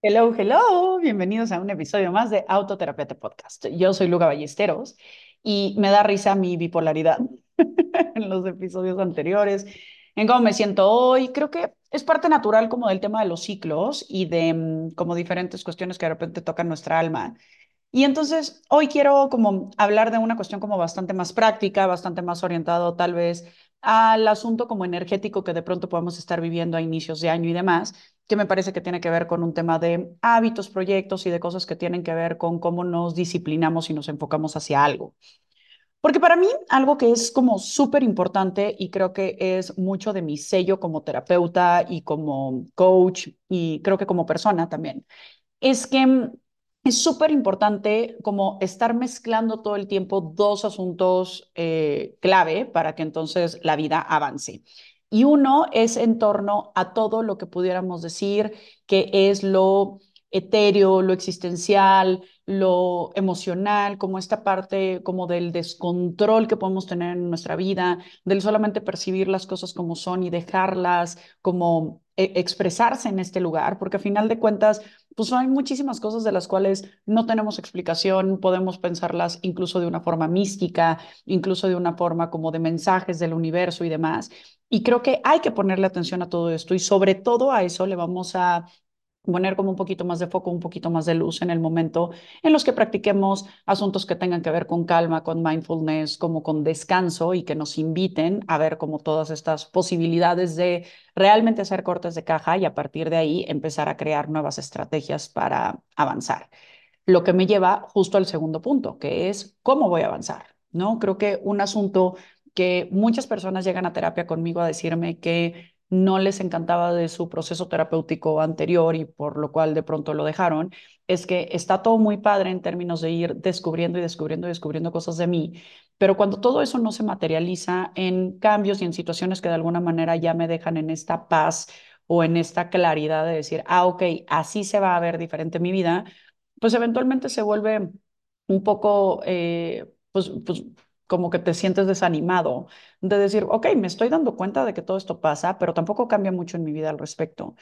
Hello, hello, bienvenidos a un episodio más de Autoterapia Podcast. Yo soy Luca Ballesteros y me da risa mi bipolaridad en los episodios anteriores, en cómo me siento hoy. Creo que es parte natural como del tema de los ciclos y de mm, como diferentes cuestiones que de repente tocan nuestra alma. Y entonces hoy quiero como hablar de una cuestión como bastante más práctica, bastante más orientado tal vez al asunto como energético que de pronto podemos estar viviendo a inicios de año y demás, que me parece que tiene que ver con un tema de hábitos, proyectos y de cosas que tienen que ver con cómo nos disciplinamos y nos enfocamos hacia algo. Porque para mí algo que es como súper importante y creo que es mucho de mi sello como terapeuta y como coach y creo que como persona también, es que es súper importante como estar mezclando todo el tiempo dos asuntos eh, clave para que entonces la vida avance. Y uno es en torno a todo lo que pudiéramos decir que es lo etéreo, lo existencial, lo emocional, como esta parte como del descontrol que podemos tener en nuestra vida, del solamente percibir las cosas como son y dejarlas como eh, expresarse en este lugar, porque a final de cuentas, pues hay muchísimas cosas de las cuales no tenemos explicación, podemos pensarlas incluso de una forma mística, incluso de una forma como de mensajes del universo y demás. Y creo que hay que ponerle atención a todo esto y sobre todo a eso le vamos a poner como un poquito más de foco, un poquito más de luz en el momento en los que practiquemos asuntos que tengan que ver con calma, con mindfulness, como con descanso y que nos inviten a ver como todas estas posibilidades de realmente hacer cortes de caja y a partir de ahí empezar a crear nuevas estrategias para avanzar. Lo que me lleva justo al segundo punto, que es cómo voy a avanzar, ¿no? Creo que un asunto que muchas personas llegan a terapia conmigo a decirme que no les encantaba de su proceso terapéutico anterior y por lo cual de pronto lo dejaron, es que está todo muy padre en términos de ir descubriendo y descubriendo y descubriendo cosas de mí, pero cuando todo eso no se materializa en cambios y en situaciones que de alguna manera ya me dejan en esta paz o en esta claridad de decir, ah, ok, así se va a ver diferente mi vida, pues eventualmente se vuelve un poco, eh, pues, pues como que te sientes desanimado de decir, ok, me estoy dando cuenta de que todo esto pasa, pero tampoco cambia mucho en mi vida al respecto.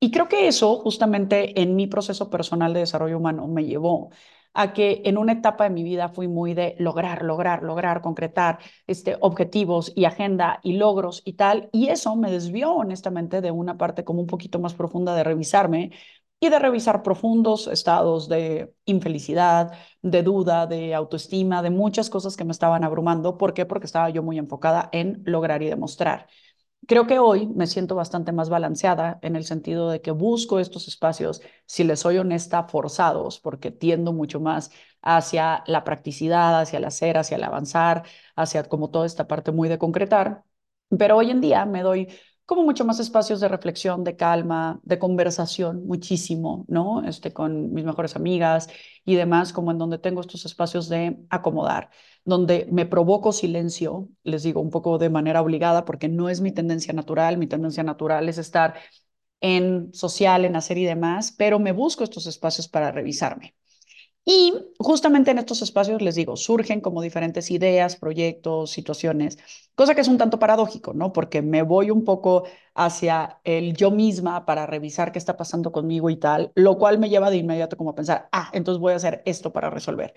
Y creo que eso justamente en mi proceso personal de desarrollo humano me llevó a que en una etapa de mi vida fui muy de lograr, lograr, lograr, concretar este, objetivos y agenda y logros y tal. Y eso me desvió honestamente de una parte como un poquito más profunda de revisarme y de revisar profundos estados de infelicidad, de duda, de autoestima, de muchas cosas que me estaban abrumando. ¿Por qué? Porque estaba yo muy enfocada en lograr y demostrar. Creo que hoy me siento bastante más balanceada en el sentido de que busco estos espacios, si les soy honesta, forzados, porque tiendo mucho más hacia la practicidad, hacia el hacer, hacia el avanzar, hacia como toda esta parte muy de concretar. Pero hoy en día me doy como mucho más espacios de reflexión, de calma, de conversación, muchísimo, ¿no? Este, con mis mejores amigas y demás, como en donde tengo estos espacios de acomodar, donde me provoco silencio, les digo un poco de manera obligada, porque no es mi tendencia natural, mi tendencia natural es estar en social, en hacer y demás, pero me busco estos espacios para revisarme. Y justamente en estos espacios, les digo, surgen como diferentes ideas, proyectos, situaciones, cosa que es un tanto paradójico, ¿no? Porque me voy un poco hacia el yo misma para revisar qué está pasando conmigo y tal, lo cual me lleva de inmediato como a pensar, ah, entonces voy a hacer esto para resolver.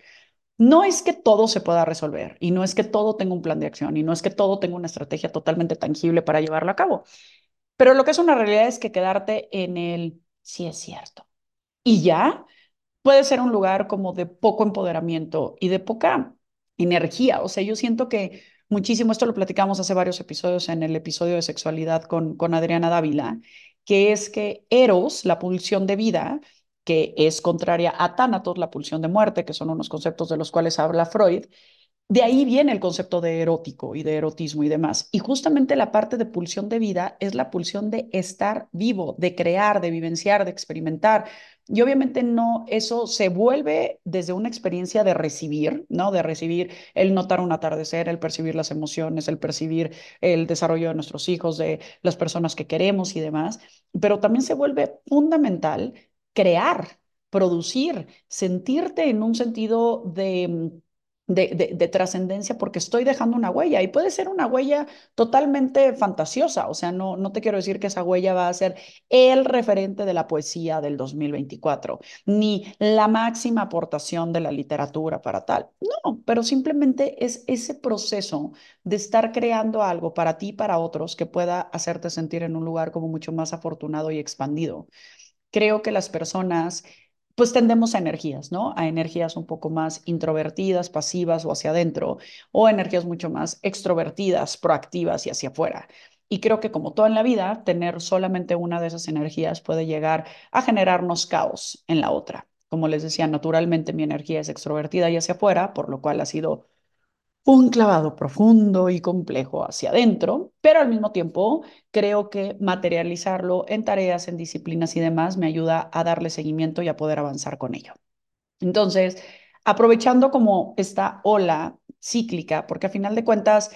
No es que todo se pueda resolver y no es que todo tenga un plan de acción y no es que todo tenga una estrategia totalmente tangible para llevarlo a cabo, pero lo que es una realidad es que quedarte en el sí es cierto. Y ya puede ser un lugar como de poco empoderamiento y de poca energía. O sea, yo siento que muchísimo, esto lo platicamos hace varios episodios en el episodio de sexualidad con, con Adriana Dávila, que es que Eros, la pulsión de vida, que es contraria a Thanatos, la pulsión de muerte, que son unos conceptos de los cuales habla Freud, de ahí viene el concepto de erótico y de erotismo y demás. Y justamente la parte de pulsión de vida es la pulsión de estar vivo, de crear, de vivenciar, de experimentar. Y obviamente no, eso se vuelve desde una experiencia de recibir, ¿no? De recibir el notar un atardecer, el percibir las emociones, el percibir el desarrollo de nuestros hijos, de las personas que queremos y demás. Pero también se vuelve fundamental crear, producir, sentirte en un sentido de de, de, trascendencia porque estoy dejando una huella y puede ser una huella totalmente fantasiosa, o sea, no, no te quiero decir que esa huella va a ser el referente de la poesía del 2024, ni la máxima aportación de la literatura para tal, no, pero simplemente es ese proceso de estar creando algo para ti y para otros que pueda hacerte sentir en un lugar como mucho más afortunado y expandido. Creo que las personas pues tendemos a energías, ¿no? A energías un poco más introvertidas, pasivas o hacia adentro, o energías mucho más extrovertidas, proactivas y hacia afuera. Y creo que como todo en la vida, tener solamente una de esas energías puede llegar a generarnos caos en la otra. Como les decía, naturalmente mi energía es extrovertida y hacia afuera, por lo cual ha sido un clavado profundo y complejo hacia adentro, pero al mismo tiempo creo que materializarlo en tareas, en disciplinas y demás me ayuda a darle seguimiento y a poder avanzar con ello. Entonces, aprovechando como esta ola cíclica, porque a final de cuentas,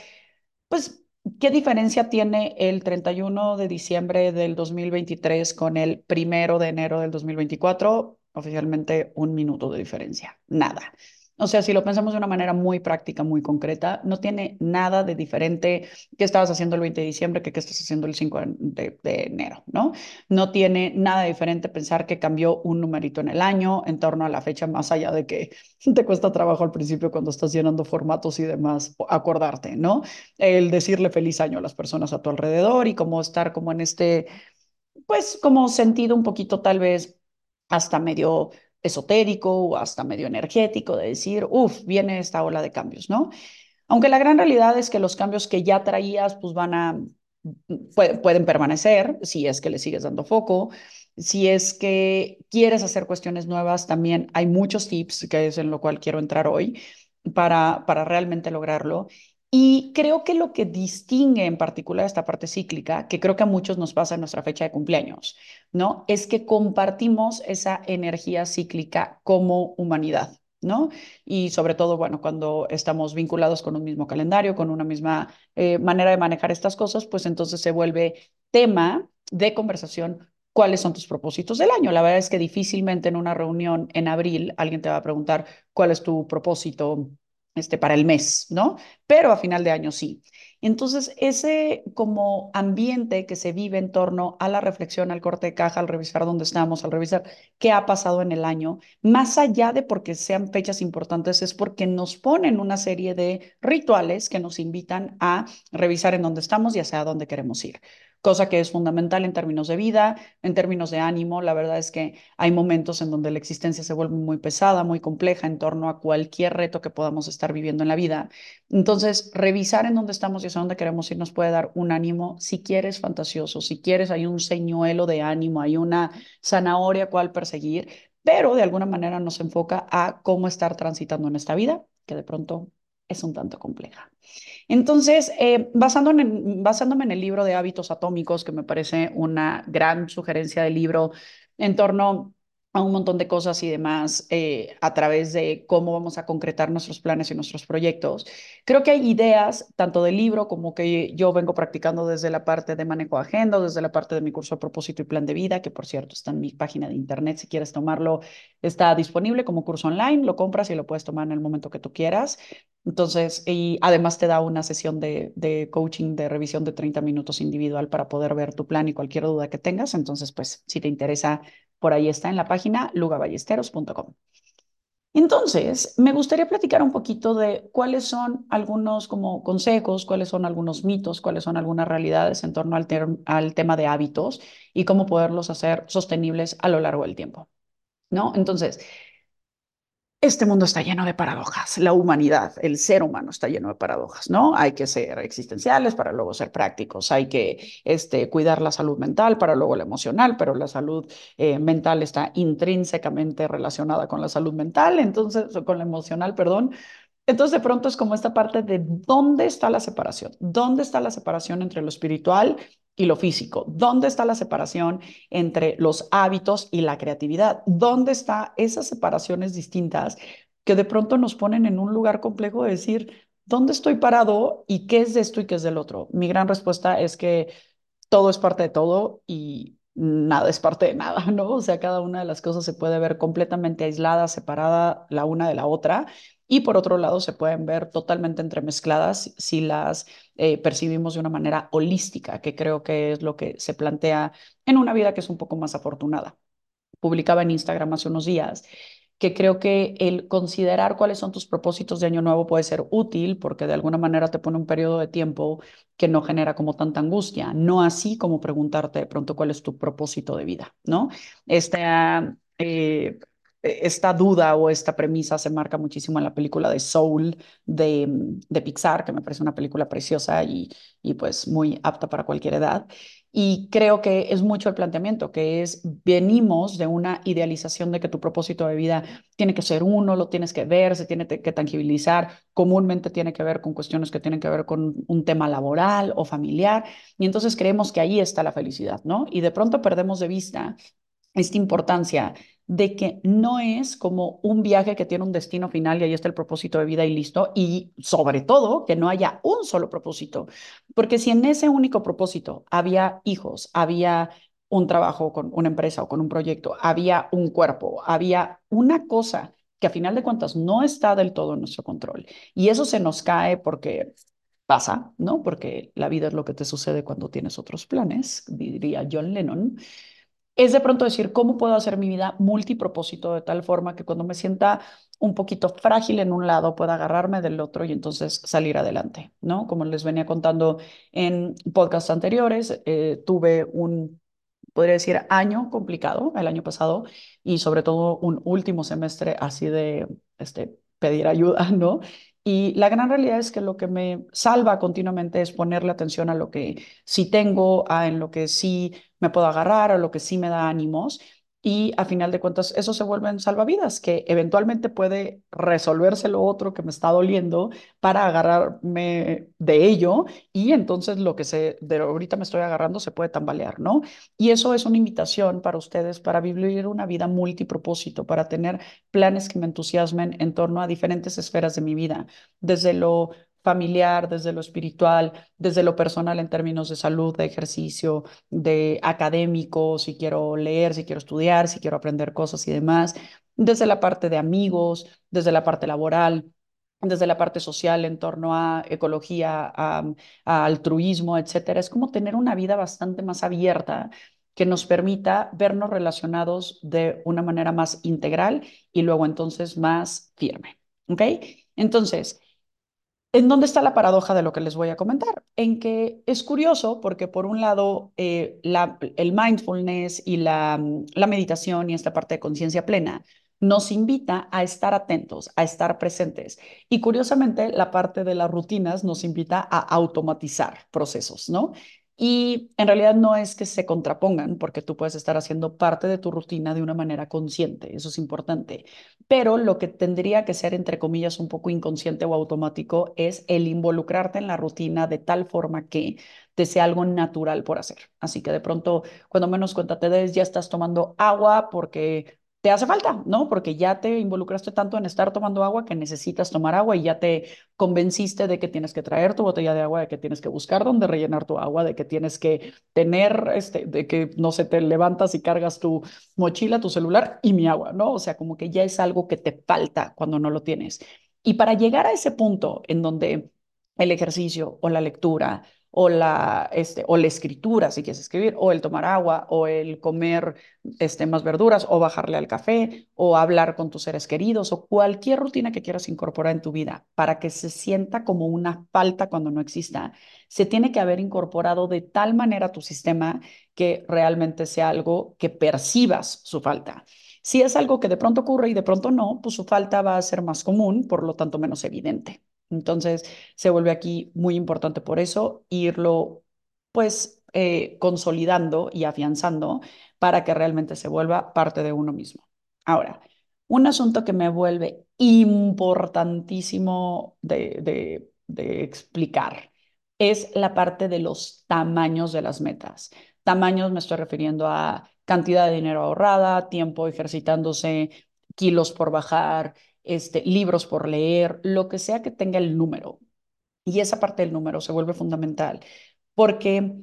pues, ¿qué diferencia tiene el 31 de diciembre del 2023 con el primero de enero del 2024? Oficialmente un minuto de diferencia, nada. O sea, si lo pensamos de una manera muy práctica, muy concreta, no tiene nada de diferente que estabas haciendo el 20 de diciembre que que estás haciendo el 5 de, enero, ¿no? No tiene nada de diferente pensar que cambió un numerito en el año en torno a la fecha, más allá de que te cuesta trabajo al principio cuando estás llenando formatos y demás, acordarte, ¿no? El decirle feliz año a las personas a tu alrededor y como estar como en este, pues como sentido un poquito tal vez hasta medio esotérico o hasta medio energético de decir, uff, viene esta ola de cambios, ¿no? Aunque la gran realidad es que los cambios que ya traías, pues van a, pueden permanecer si es que le sigues dando foco. Si es que quieres hacer cuestiones nuevas, también hay muchos tips, que es en lo cual quiero entrar hoy, para, para realmente lograrlo. Y creo que lo que distingue en particular esta parte cíclica, que creo que a muchos nos pasa en nuestra fecha de cumpleaños, ¿no? Es que compartimos esa energía cíclica como humanidad, ¿no? Y sobre todo, bueno, cuando estamos vinculados con un mismo calendario, con una misma eh, manera de manejar estas cosas, pues entonces se vuelve tema de conversación cuáles son tus propósitos del año. La verdad es que difícilmente en una reunión en abril alguien te va a preguntar cuál es tu propósito este, para el mes, ¿no? Pero a final de año sí. Entonces, ese como ambiente que se vive en torno a la reflexión, al corte de caja, al revisar dónde estamos, al revisar qué ha pasado en el año, más allá de porque sean fechas importantes, es porque nos ponen una serie de rituales que nos invitan a revisar en dónde estamos y hacia dónde queremos ir cosa que es fundamental en términos de vida, en términos de ánimo. La verdad es que hay momentos en donde la existencia se vuelve muy pesada, muy compleja en torno a cualquier reto que podamos estar viviendo en la vida. Entonces, revisar en dónde estamos y hacia dónde queremos ir nos puede dar un ánimo. Si quieres fantasioso, si quieres hay un señuelo de ánimo, hay una zanahoria cual perseguir, pero de alguna manera nos enfoca a cómo estar transitando en esta vida, que de pronto es un tanto compleja. Entonces, eh, basándome, en, basándome en el libro de hábitos atómicos, que me parece una gran sugerencia del libro en torno a un montón de cosas y demás eh, a través de cómo vamos a concretar nuestros planes y nuestros proyectos. Creo que hay ideas, tanto del libro como que yo vengo practicando desde la parte de manejo de agenda, desde la parte de mi curso de propósito y plan de vida, que por cierto está en mi página de internet, si quieres tomarlo, está disponible como curso online, lo compras y lo puedes tomar en el momento que tú quieras. Entonces, y además te da una sesión de, de coaching, de revisión de 30 minutos individual para poder ver tu plan y cualquier duda que tengas. Entonces, pues, si te interesa por ahí está en la página lugaballesteros.com. Entonces, me gustaría platicar un poquito de cuáles son algunos como consejos, cuáles son algunos mitos, cuáles son algunas realidades en torno al, al tema de hábitos y cómo poderlos hacer sostenibles a lo largo del tiempo. ¿No? Entonces, este mundo está lleno de paradojas. La humanidad, el ser humano está lleno de paradojas, ¿no? Hay que ser existenciales para luego ser prácticos. Hay que este, cuidar la salud mental para luego la emocional, pero la salud eh, mental está intrínsecamente relacionada con la salud mental, entonces, con la emocional, perdón. Entonces, de pronto es como esta parte de dónde está la separación, dónde está la separación entre lo espiritual y lo físico, dónde está la separación entre los hábitos y la creatividad, dónde están esas separaciones distintas que de pronto nos ponen en un lugar complejo de decir, ¿dónde estoy parado y qué es de esto y qué es del otro? Mi gran respuesta es que todo es parte de todo y nada es parte de nada, ¿no? O sea, cada una de las cosas se puede ver completamente aislada, separada la una de la otra y por otro lado se pueden ver totalmente entremezcladas si las eh, percibimos de una manera holística, que creo que es lo que se plantea en una vida que es un poco más afortunada. Publicaba en Instagram hace unos días que creo que el considerar cuáles son tus propósitos de año nuevo puede ser útil porque de alguna manera te pone un periodo de tiempo que no genera como tanta angustia, no así como preguntarte de pronto cuál es tu propósito de vida, ¿no? Esta, eh, esta duda o esta premisa se marca muchísimo en la película de Soul de, de Pixar, que me parece una película preciosa y, y pues muy apta para cualquier edad. Y creo que es mucho el planteamiento, que es, venimos de una idealización de que tu propósito de vida tiene que ser uno, lo tienes que ver, se tiene que tangibilizar, comúnmente tiene que ver con cuestiones que tienen que ver con un tema laboral o familiar, y entonces creemos que ahí está la felicidad, ¿no? Y de pronto perdemos de vista esta importancia de que no es como un viaje que tiene un destino final y ahí está el propósito de vida y listo, y sobre todo que no haya un solo propósito, porque si en ese único propósito había hijos, había un trabajo con una empresa o con un proyecto, había un cuerpo, había una cosa que a final de cuentas no está del todo en nuestro control y eso se nos cae porque pasa, ¿no? Porque la vida es lo que te sucede cuando tienes otros planes, diría John Lennon es de pronto decir, ¿cómo puedo hacer mi vida multipropósito de tal forma que cuando me sienta un poquito frágil en un lado pueda agarrarme del otro y entonces salir adelante, ¿no? Como les venía contando en podcasts anteriores, eh, tuve un, podría decir, año complicado el año pasado y sobre todo un último semestre así de este, pedir ayuda, ¿no? Y la gran realidad es que lo que me salva continuamente es ponerle atención a lo que sí tengo, a en lo que sí me puedo agarrar, a lo que sí me da ánimos y a final de cuentas eso se vuelve en salvavidas, que eventualmente puede resolverse lo otro que me está doliendo para agarrarme de ello y entonces lo que se, de ahorita me estoy agarrando se puede tambalear, ¿no? Y eso es una invitación para ustedes para vivir una vida multipropósito, para tener planes que me entusiasmen en torno a diferentes esferas de mi vida, desde lo familiar, desde lo espiritual, desde lo personal en términos de salud, de ejercicio, de académico, si quiero leer, si quiero estudiar, si quiero aprender cosas y demás, desde la parte de amigos, desde la parte laboral, desde la parte social en torno a ecología, a, altruismo, etcétera. Es como tener una vida bastante más abierta que nos permita vernos relacionados de una manera más integral y luego entonces más firme. ¿Ok? Entonces, ¿En dónde está la paradoja de lo que les voy a comentar? En que es curioso porque por un lado eh, el mindfulness y la, la meditación y esta parte de conciencia plena nos invita a estar atentos, a estar presentes. Y curiosamente la parte de las rutinas nos invita a automatizar procesos, ¿no? Y en realidad no es que se contrapongan, porque tú puedes estar haciendo parte de tu rutina de una manera consciente, eso es importante. Pero lo que tendría que ser, entre comillas, un poco inconsciente o automático es el involucrarte en la rutina de tal forma que te sea algo natural por hacer. Así que de pronto, cuando menos cuenta te des, ya estás tomando agua porque te hace falta, ¿no? Porque ya te involucraste tanto en estar tomando agua que necesitas tomar agua y ya te convenciste de que tienes que traer tu botella de agua, de que tienes que buscar dónde rellenar tu agua, de que tienes que tener, este, de que no se te levantas y cargas tu mochila, tu celular y mi agua, ¿no? O sea, como que ya es algo que te falta cuando no lo tienes. Y para llegar a ese punto en donde el ejercicio o la lectura o la, este, o la escritura, si quieres escribir, o el tomar agua, o el comer este, más verduras, o bajarle al café, o hablar con tus seres queridos, o cualquier rutina que quieras incorporar en tu vida para que se sienta como una falta cuando no exista, se tiene que haber incorporado de tal manera a tu sistema que realmente sea algo que percibas su falta. Si es algo que de pronto ocurre y de pronto no, pues su falta va a ser más común, por lo tanto menos evidente. Entonces, se vuelve aquí muy importante por eso irlo, pues, eh, consolidando y afianzando para que realmente se vuelva parte de uno mismo. Ahora, un asunto que me vuelve importantísimo de, de, de explicar es la parte de los tamaños de las metas. Tamaños me estoy refiriendo a cantidad de dinero ahorrada, tiempo ejercitándose, kilos por bajar, este, libros por leer, lo que sea que tenga el número. Y esa parte del número se vuelve fundamental porque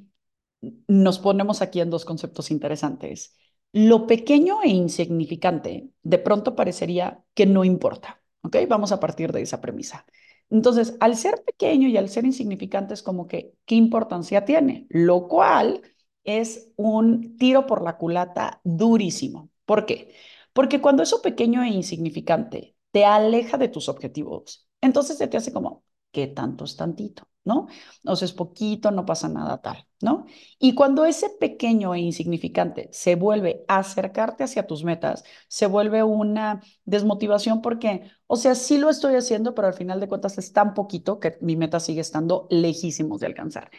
nos ponemos aquí en dos conceptos interesantes. Lo pequeño e insignificante de pronto parecería que no importa, ¿ok? Vamos a partir de esa premisa. Entonces, al ser pequeño y al ser insignificante es como que, ¿qué importancia tiene? Lo cual es un tiro por la culata durísimo. ¿Por qué? Porque cuando eso pequeño e insignificante te aleja de tus objetivos, entonces se te hace como, ¿qué tanto es tantito? ¿no? O sea, es poquito, no pasa nada tal, ¿no? Y cuando ese pequeño e insignificante se vuelve a acercarte hacia tus metas, se vuelve una desmotivación porque, o sea, sí lo estoy haciendo, pero al final de cuentas es tan poquito que mi meta sigue estando lejísimos de alcanzar.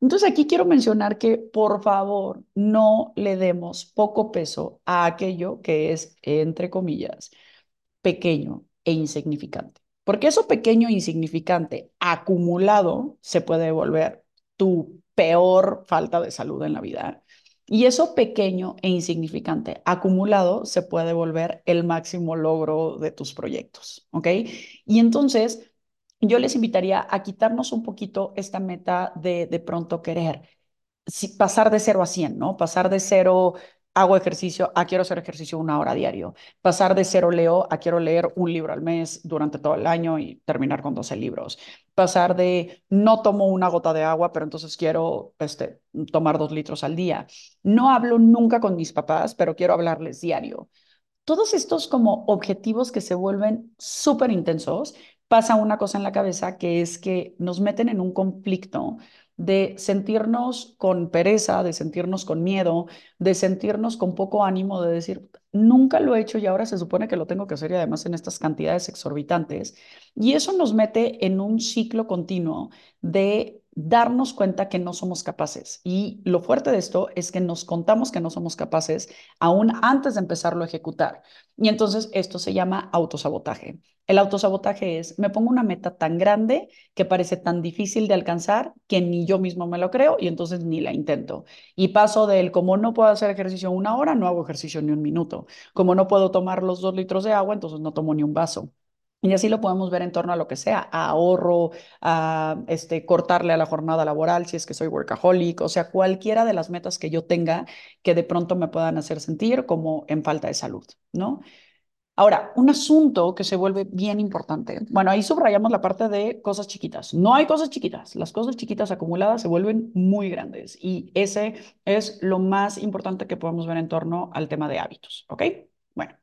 Entonces aquí quiero mencionar que por favor no le demos poco peso a aquello que es, entre comillas, pequeño e insignificante. Porque eso pequeño e insignificante acumulado se puede volver tu peor falta de salud en la vida. Y eso pequeño e insignificante acumulado se puede volver el máximo logro de tus proyectos, ¿ok? Y entonces yo les invitaría a quitarnos un poquito esta meta de de pronto querer pasar de cero a 100, ¿no? Pasar de cero hago ejercicio, a quiero hacer ejercicio una hora diario. Pasar de cero leo a quiero leer un libro al mes durante todo el año y terminar con 12 libros. Pasar de no tomo una gota de agua, pero entonces quiero este, tomar dos litros al día. No hablo nunca con mis papás, pero quiero hablarles diario. Todos estos como objetivos que se vuelven súper intensos, pasa una cosa en la cabeza que es que nos meten en un conflicto de sentirnos con pereza, de sentirnos con miedo, de sentirnos con poco ánimo, de decir, nunca lo he hecho y ahora se supone que lo tengo que hacer y además en estas cantidades exorbitantes. Y eso nos mete en un ciclo continuo de darnos cuenta que no somos capaces. Y lo fuerte de esto es que nos contamos que no somos capaces aún antes de empezarlo a ejecutar. Y entonces esto se llama autosabotaje. El autosabotaje es, me pongo una meta tan grande que parece tan difícil de alcanzar que ni yo mismo me lo creo y entonces ni la intento. Y paso del, como no puedo hacer ejercicio una hora, no hago ejercicio ni un minuto. Como no puedo tomar los dos litros de agua, entonces no tomo ni un vaso. Y así lo podemos ver en torno a lo que sea, a ahorro, a este, cortarle a la jornada laboral si es que soy workaholic, o sea, cualquiera de las metas que yo tenga que de pronto me puedan hacer sentir como en falta de salud, ¿no? Ahora, un asunto que se vuelve bien importante. Bueno, ahí subrayamos la parte de cosas chiquitas. No hay cosas chiquitas. Las cosas chiquitas acumuladas se vuelven muy grandes y ese es lo más importante que podemos ver en torno al tema de hábitos, ¿ok? Bueno,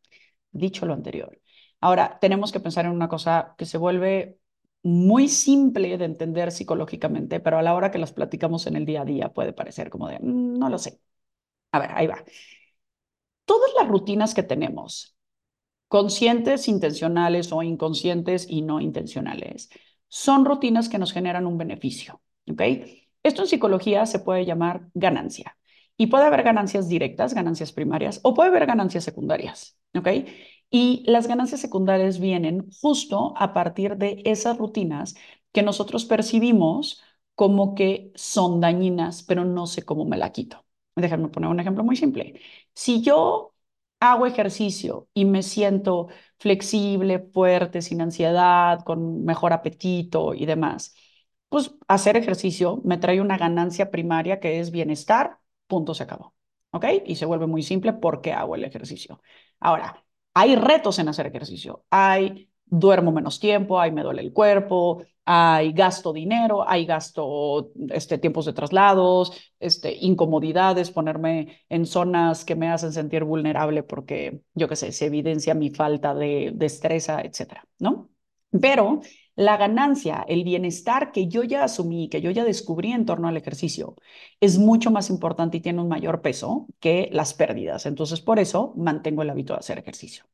dicho lo anterior. Ahora, tenemos que pensar en una cosa que se vuelve muy simple de entender psicológicamente, pero a la hora que las platicamos en el día a día puede parecer como de, mm, no lo sé. A ver, ahí va. Todas las rutinas que tenemos conscientes, intencionales o inconscientes y no intencionales. Son rutinas que nos generan un beneficio, ¿ok? Esto en psicología se puede llamar ganancia. Y puede haber ganancias directas, ganancias primarias, o puede haber ganancias secundarias, ¿ok? Y las ganancias secundarias vienen justo a partir de esas rutinas que nosotros percibimos como que son dañinas, pero no sé cómo me la quito. Déjenme poner un ejemplo muy simple. Si yo hago ejercicio y me siento flexible, fuerte, sin ansiedad, con mejor apetito y demás, pues hacer ejercicio me trae una ganancia primaria que es bienestar, punto, se acabó. ¿Ok? Y se vuelve muy simple porque hago el ejercicio. Ahora, hay retos en hacer ejercicio. Hay duermo menos tiempo, ahí me duele el cuerpo, hay gasto dinero, hay gasto este, tiempos de traslados, este, incomodidades, ponerme en zonas que me hacen sentir vulnerable porque, yo qué sé, se evidencia mi falta de destreza, etcétera, ¿no? Pero la ganancia, el bienestar que yo ya asumí, que yo ya descubrí en torno al ejercicio, es mucho más importante y tiene un mayor peso que las pérdidas. Entonces, por eso mantengo el hábito de hacer ejercicio.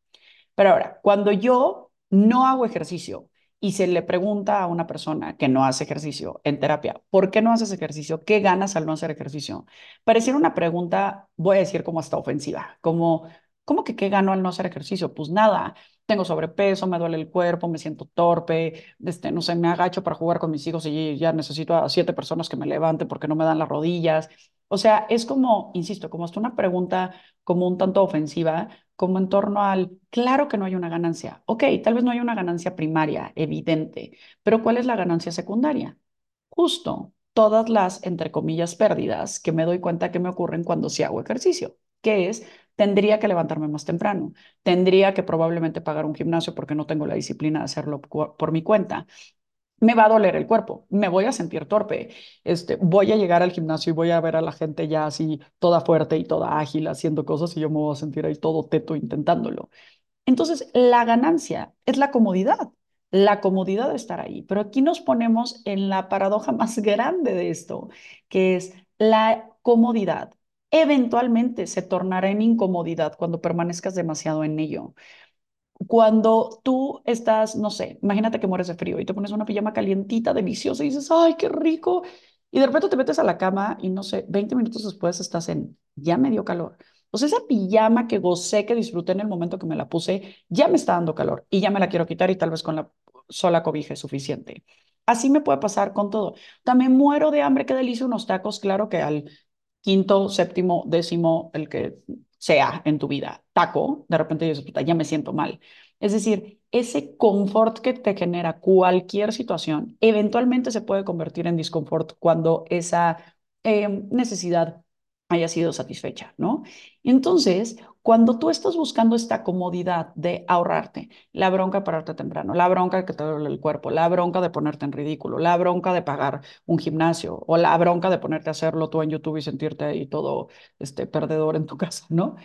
Pero ahora, cuando yo no hago ejercicio y se le pregunta a una persona que no hace ejercicio en terapia, ¿por qué no haces ejercicio? ¿Qué ganas al no hacer ejercicio? Pareciera una pregunta, voy a decir como hasta ofensiva, como, ¿cómo que qué gano al no hacer ejercicio? Pues nada, tengo sobrepeso, me duele el cuerpo, me siento torpe, este, no sé, me agacho para jugar con mis hijos y ya necesito a siete personas que me levanten porque no me dan las rodillas. O sea, es como, insisto, como hasta una pregunta como un tanto ofensiva, como en torno al, claro que no hay una ganancia. Ok, tal vez no hay una ganancia primaria, evidente, pero ¿cuál es la ganancia secundaria? Justo todas las, entre comillas, pérdidas que me doy cuenta que me ocurren cuando sí hago ejercicio, que es tendría que levantarme más temprano, tendría que probablemente pagar un gimnasio porque no tengo la disciplina de hacerlo por mi cuenta me va a doler el cuerpo, me voy a sentir torpe, este, voy a llegar al gimnasio y voy a ver a la gente ya así toda fuerte y toda ágil haciendo cosas y yo me voy a sentir ahí todo teto intentándolo. Entonces, la ganancia es la comodidad, la comodidad de estar ahí. Pero aquí nos ponemos en la paradoja más grande de esto, que es la comodidad. Eventualmente se tornará en incomodidad cuando permanezcas demasiado en ello cuando tú estás, no sé, imagínate que mueres de frío y te pones una pijama calientita, deliciosa y dices, ay, qué rico. Y de repente te metes a la cama y no sé, 20 minutos después estás en, ya me dio calor. Sea, esa pijama que gocé, que disfruté en el momento que me la puse, ya me está dando calor y ya me la quiero quitar y tal vez con la sola cobija es suficiente. Así me puede pasar con todo. También muero de hambre, qué delicia unos tacos, claro que al quinto, séptimo, décimo, el que sea en tu vida, taco, de repente dices, ya me siento mal. Es decir, ese confort que te genera cualquier situación, eventualmente se puede convertir en disconfort cuando esa eh, necesidad haya sido satisfecha, ¿no? Entonces, cuando tú estás buscando esta comodidad de ahorrarte, la bronca de pararte temprano, la bronca de que te duele el cuerpo, la bronca de ponerte en ridículo, la bronca de pagar un gimnasio o la bronca de ponerte a hacerlo tú en YouTube y sentirte ahí todo este, perdedor en tu casa, ¿no?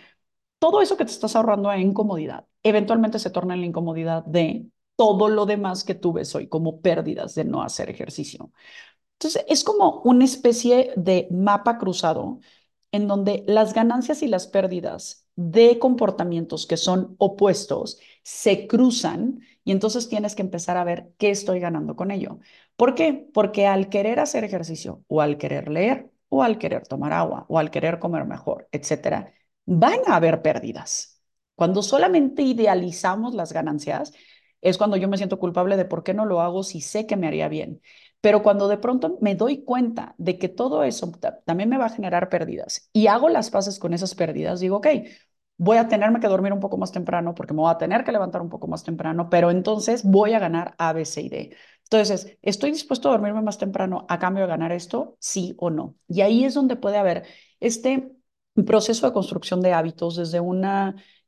Todo eso que te estás ahorrando en incomodidad, eventualmente se torna en la incomodidad de todo lo demás que tú ves hoy como pérdidas de no hacer ejercicio. Entonces, es como una especie de mapa cruzado en donde las ganancias y las pérdidas de comportamientos que son opuestos se cruzan y entonces tienes que empezar a ver qué estoy ganando con ello. ¿Por qué? Porque al querer hacer ejercicio o al querer leer o al querer tomar agua o al querer comer mejor, etcétera, van a haber pérdidas. Cuando solamente idealizamos las ganancias, es cuando yo me siento culpable de por qué no lo hago si sé que me haría bien. Pero cuando de pronto me doy cuenta de que todo eso también me va a generar pérdidas y hago las paces con esas pérdidas, digo, ok, voy a tenerme que dormir un poco más temprano porque me voy a tener que levantar un poco más temprano, pero entonces voy a ganar A, B, C y D. Entonces, ¿estoy dispuesto a dormirme más temprano a cambio de ganar esto? Sí o no. Y ahí es donde puede haber este proceso de construcción de hábitos desde un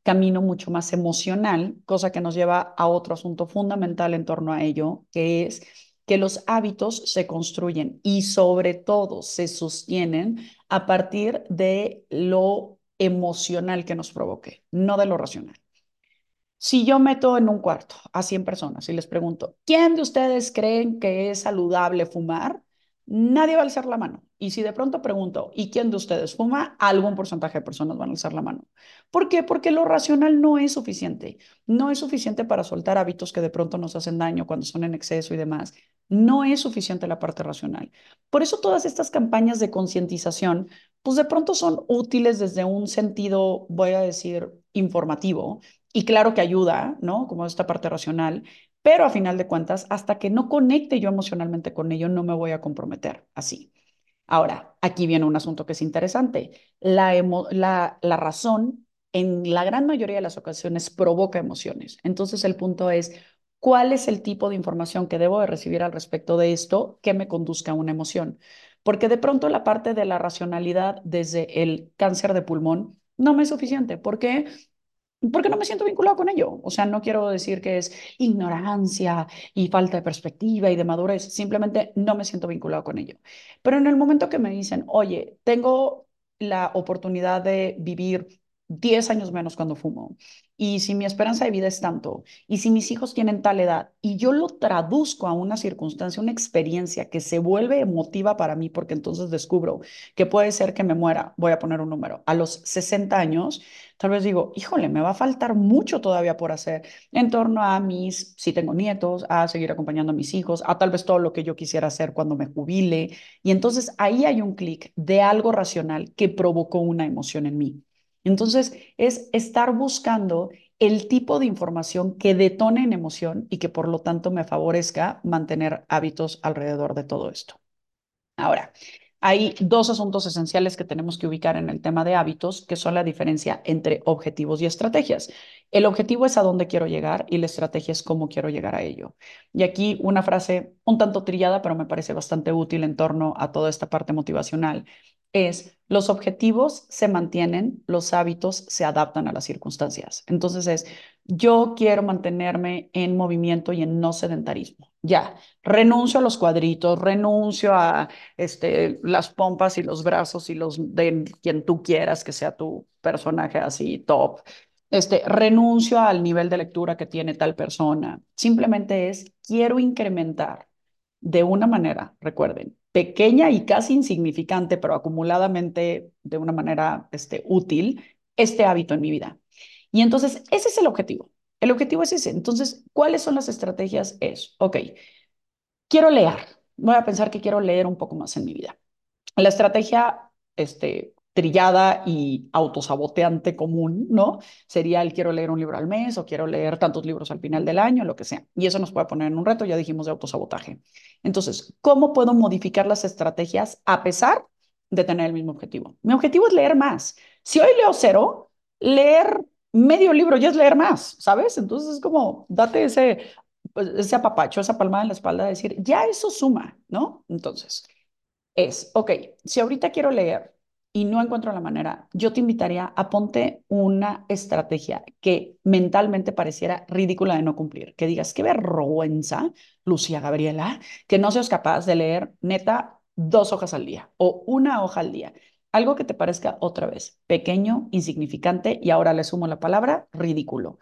camino mucho más emocional, cosa que nos lleva a otro asunto fundamental en torno a ello, que es que los hábitos se construyen y sobre todo se sostienen a partir de lo emocional que nos provoque, no de lo racional. Si yo meto en un cuarto a 100 personas y les pregunto, ¿quién de ustedes creen que es saludable fumar? Nadie va a alzar la mano. Y si de pronto pregunto, ¿y quién de ustedes fuma? Algún porcentaje de personas van a alzar la mano. ¿Por qué? Porque lo racional no es suficiente. No es suficiente para soltar hábitos que de pronto nos hacen daño cuando son en exceso y demás. No es suficiente la parte racional. Por eso todas estas campañas de concientización, pues de pronto son útiles desde un sentido, voy a decir, informativo. Y claro que ayuda, ¿no? Como esta parte racional, pero a final de cuentas, hasta que no conecte yo emocionalmente con ello, no me voy a comprometer así. Ahora, aquí viene un asunto que es interesante. La, la, la razón, en la gran mayoría de las ocasiones, provoca emociones. Entonces, el punto es, ¿cuál es el tipo de información que debo de recibir al respecto de esto que me conduzca a una emoción? Porque de pronto la parte de la racionalidad desde el cáncer de pulmón no me es suficiente. ¿Por qué? porque no me siento vinculado con ello. O sea, no quiero decir que es ignorancia y falta de perspectiva y de madurez, simplemente no me siento vinculado con ello. Pero en el momento que me dicen, oye, tengo la oportunidad de vivir 10 años menos cuando fumo, y si mi esperanza de vida es tanto, y si mis hijos tienen tal edad, y yo lo traduzco a una circunstancia, una experiencia que se vuelve emotiva para mí, porque entonces descubro que puede ser que me muera, voy a poner un número, a los 60 años, tal vez digo, híjole, me va a faltar mucho todavía por hacer en torno a mis, si tengo nietos, a seguir acompañando a mis hijos, a tal vez todo lo que yo quisiera hacer cuando me jubile. Y entonces ahí hay un clic de algo racional que provocó una emoción en mí. Entonces, es estar buscando el tipo de información que detone en emoción y que por lo tanto me favorezca mantener hábitos alrededor de todo esto. Ahora, hay dos asuntos esenciales que tenemos que ubicar en el tema de hábitos, que son la diferencia entre objetivos y estrategias. El objetivo es a dónde quiero llegar y la estrategia es cómo quiero llegar a ello. Y aquí una frase un tanto trillada, pero me parece bastante útil en torno a toda esta parte motivacional, es los objetivos se mantienen, los hábitos se adaptan a las circunstancias. Entonces es, yo quiero mantenerme en movimiento y en no sedentarismo. Ya, renuncio a los cuadritos, renuncio a este, las pompas y los brazos y los de quien tú quieras que sea tu personaje así top. Este, renuncio al nivel de lectura que tiene tal persona. Simplemente es, quiero incrementar de una manera, recuerden, pequeña y casi insignificante, pero acumuladamente de una manera este, útil, este hábito en mi vida. Y entonces, ese es el objetivo. El objetivo es ese. Entonces, ¿cuáles son las estrategias? Es, ok, quiero leer. Voy a pensar que quiero leer un poco más en mi vida. La estrategia este, trillada y autosaboteante común, ¿no? Sería el quiero leer un libro al mes o quiero leer tantos libros al final del año, lo que sea. Y eso nos puede poner en un reto, ya dijimos, de autosabotaje. Entonces, ¿cómo puedo modificar las estrategias a pesar de tener el mismo objetivo? Mi objetivo es leer más. Si hoy leo cero, leer medio libro ya es leer más, ¿sabes? Entonces es como, date ese, pues, ese apapacho, esa palmada en la espalda de decir, ya eso suma, ¿no? Entonces, es, ok, si ahorita quiero leer y no encuentro la manera, yo te invitaría a ponte una estrategia que mentalmente pareciera ridícula de no cumplir, que digas, qué vergüenza, Lucía Gabriela, que no seas capaz de leer neta dos hojas al día o una hoja al día. Algo que te parezca otra vez pequeño, insignificante y ahora le sumo la palabra ridículo.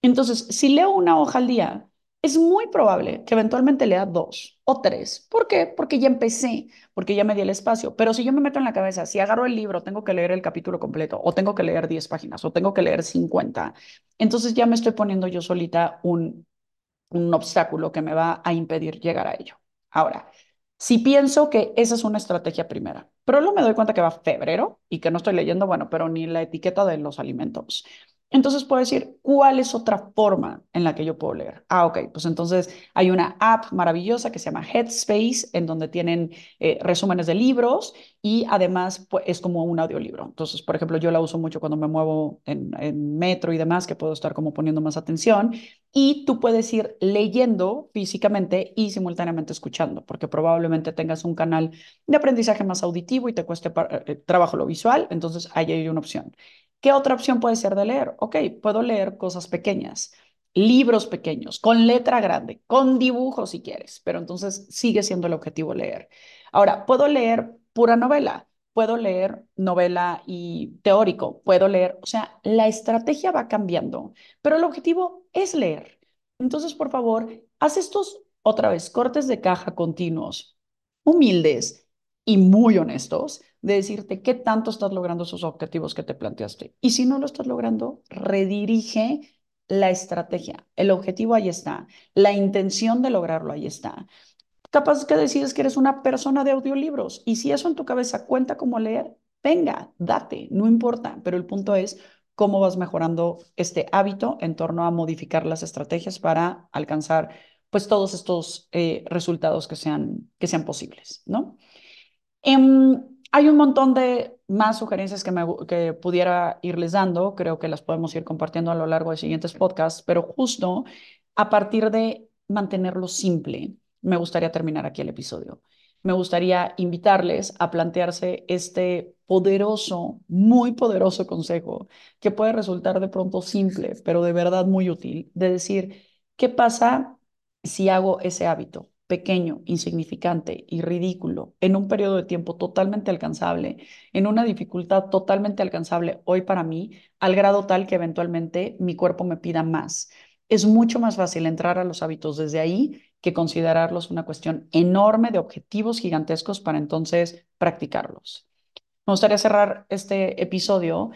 Entonces, si leo una hoja al día, es muy probable que eventualmente lea dos o tres. ¿Por qué? Porque ya empecé, porque ya me di el espacio. Pero si yo me meto en la cabeza, si agarro el libro, tengo que leer el capítulo completo, o tengo que leer 10 páginas, o tengo que leer 50, entonces ya me estoy poniendo yo solita un, un obstáculo que me va a impedir llegar a ello. Ahora, si pienso que esa es una estrategia primera, pero luego me doy cuenta que va febrero y que no estoy leyendo, bueno, pero ni la etiqueta de los alimentos. Entonces puedo decir, ¿cuál es otra forma en la que yo puedo leer? Ah, ok, pues entonces hay una app maravillosa que se llama Headspace, en donde tienen eh, resúmenes de libros y además pues, es como un audiolibro. Entonces, por ejemplo, yo la uso mucho cuando me muevo en, en metro y demás, que puedo estar como poniendo más atención. Y tú puedes ir leyendo físicamente y simultáneamente escuchando, porque probablemente tengas un canal de aprendizaje más auditivo y te cueste eh, trabajo lo visual. Entonces, ahí hay una opción. ¿Qué otra opción puede ser de leer? Ok, puedo leer cosas pequeñas, libros pequeños, con letra grande, con dibujos si quieres, pero entonces sigue siendo el objetivo leer. Ahora, puedo leer pura novela, puedo leer novela y teórico, puedo leer, o sea, la estrategia va cambiando, pero el objetivo es leer. Entonces, por favor, haz estos otra vez cortes de caja continuos, humildes y muy honestos de decirte qué tanto estás logrando esos objetivos que te planteaste. Y si no lo estás logrando, redirige la estrategia. El objetivo ahí está. La intención de lograrlo ahí está. Capaz que decides que eres una persona de audiolibros y si eso en tu cabeza cuenta como leer, venga, date, no importa. Pero el punto es cómo vas mejorando este hábito en torno a modificar las estrategias para alcanzar pues todos estos eh, resultados que sean, que sean posibles, ¿no? Em, hay un montón de más sugerencias que, me, que pudiera irles dando, creo que las podemos ir compartiendo a lo largo de siguientes podcasts, pero justo a partir de mantenerlo simple, me gustaría terminar aquí el episodio. Me gustaría invitarles a plantearse este poderoso, muy poderoso consejo que puede resultar de pronto simple, pero de verdad muy útil, de decir, ¿qué pasa si hago ese hábito? Pequeño, insignificante y ridículo en un periodo de tiempo totalmente alcanzable, en una dificultad totalmente alcanzable hoy para mí, al grado tal que eventualmente mi cuerpo me pida más. Es mucho más fácil entrar a los hábitos desde ahí que considerarlos una cuestión enorme de objetivos gigantescos para entonces practicarlos. Me gustaría cerrar este episodio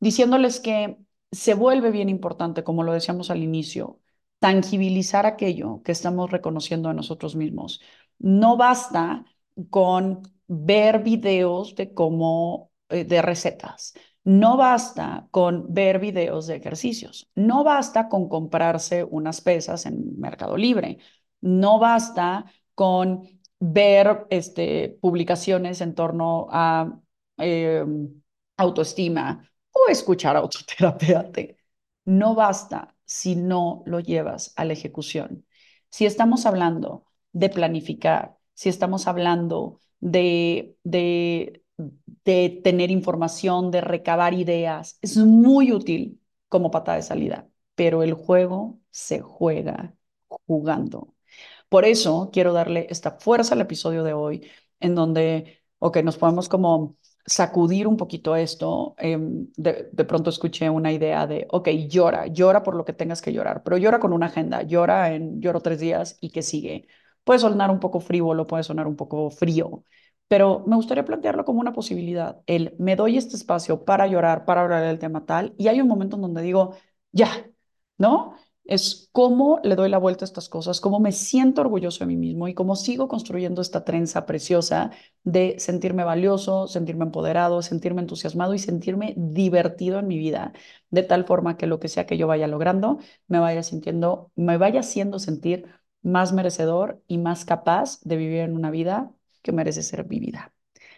diciéndoles que se vuelve bien importante, como lo decíamos al inicio, tangibilizar aquello que estamos reconociendo a nosotros mismos. No basta con ver videos de cómo, eh, de recetas. No basta con ver videos de ejercicios. No basta con comprarse unas pesas en Mercado Libre. No basta con ver este, publicaciones en torno a em, autoestima o escuchar a otro terapeuta. No basta si no lo llevas a la ejecución. Si estamos hablando de planificar, si estamos hablando de, de de tener información, de recabar ideas. Es muy útil como patada de salida, pero el juego se juega jugando. Por eso quiero darle esta fuerza al episodio de hoy, en donde, ok, nos podemos como sacudir un poquito esto. Em, de, de, pronto escuché una idea de, ok, llora, llora por lo que tengas que llorar, pero llora con una agenda, llora en lloro tres días y que sigue. Puede sonar un poco frívolo, puede sonar un poco frío, pero me gustaría plantearlo como una posibilidad. El me doy este espacio para llorar, para hablar del tema tal, y hay un momento en donde digo, ya, ¿no? Es cómo le doy la vuelta a estas cosas, cómo me siento orgulloso de mí mismo y cómo sigo construyendo esta trenza preciosa de sentirme valioso, sentirme empoderado, sentirme entusiasmado y sentirme divertido en mi vida, de tal forma que lo que sea que yo vaya logrando, me vaya sintiendo, me vaya haciendo sentir más merecedor y más capaz de vivir en una vida que merece ser vivida.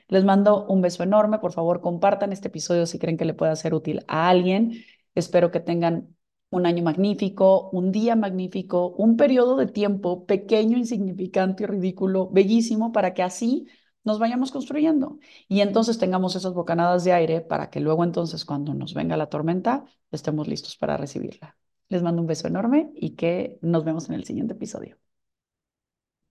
Les mando un beso enorme. Por favor, compartan este episodio si creen que le pueda ser útil a alguien. Espero que tengan un año magnífico, un día magnífico, un periodo de tiempo pequeño, insignificante y ridículo, bellísimo, para que así nos vayamos construyendo y entonces tengamos esas bocanadas de aire para que luego entonces cuando nos venga la tormenta estemos listos para recibirla. Les mando un beso enorme y que nos vemos en el siguiente episodio.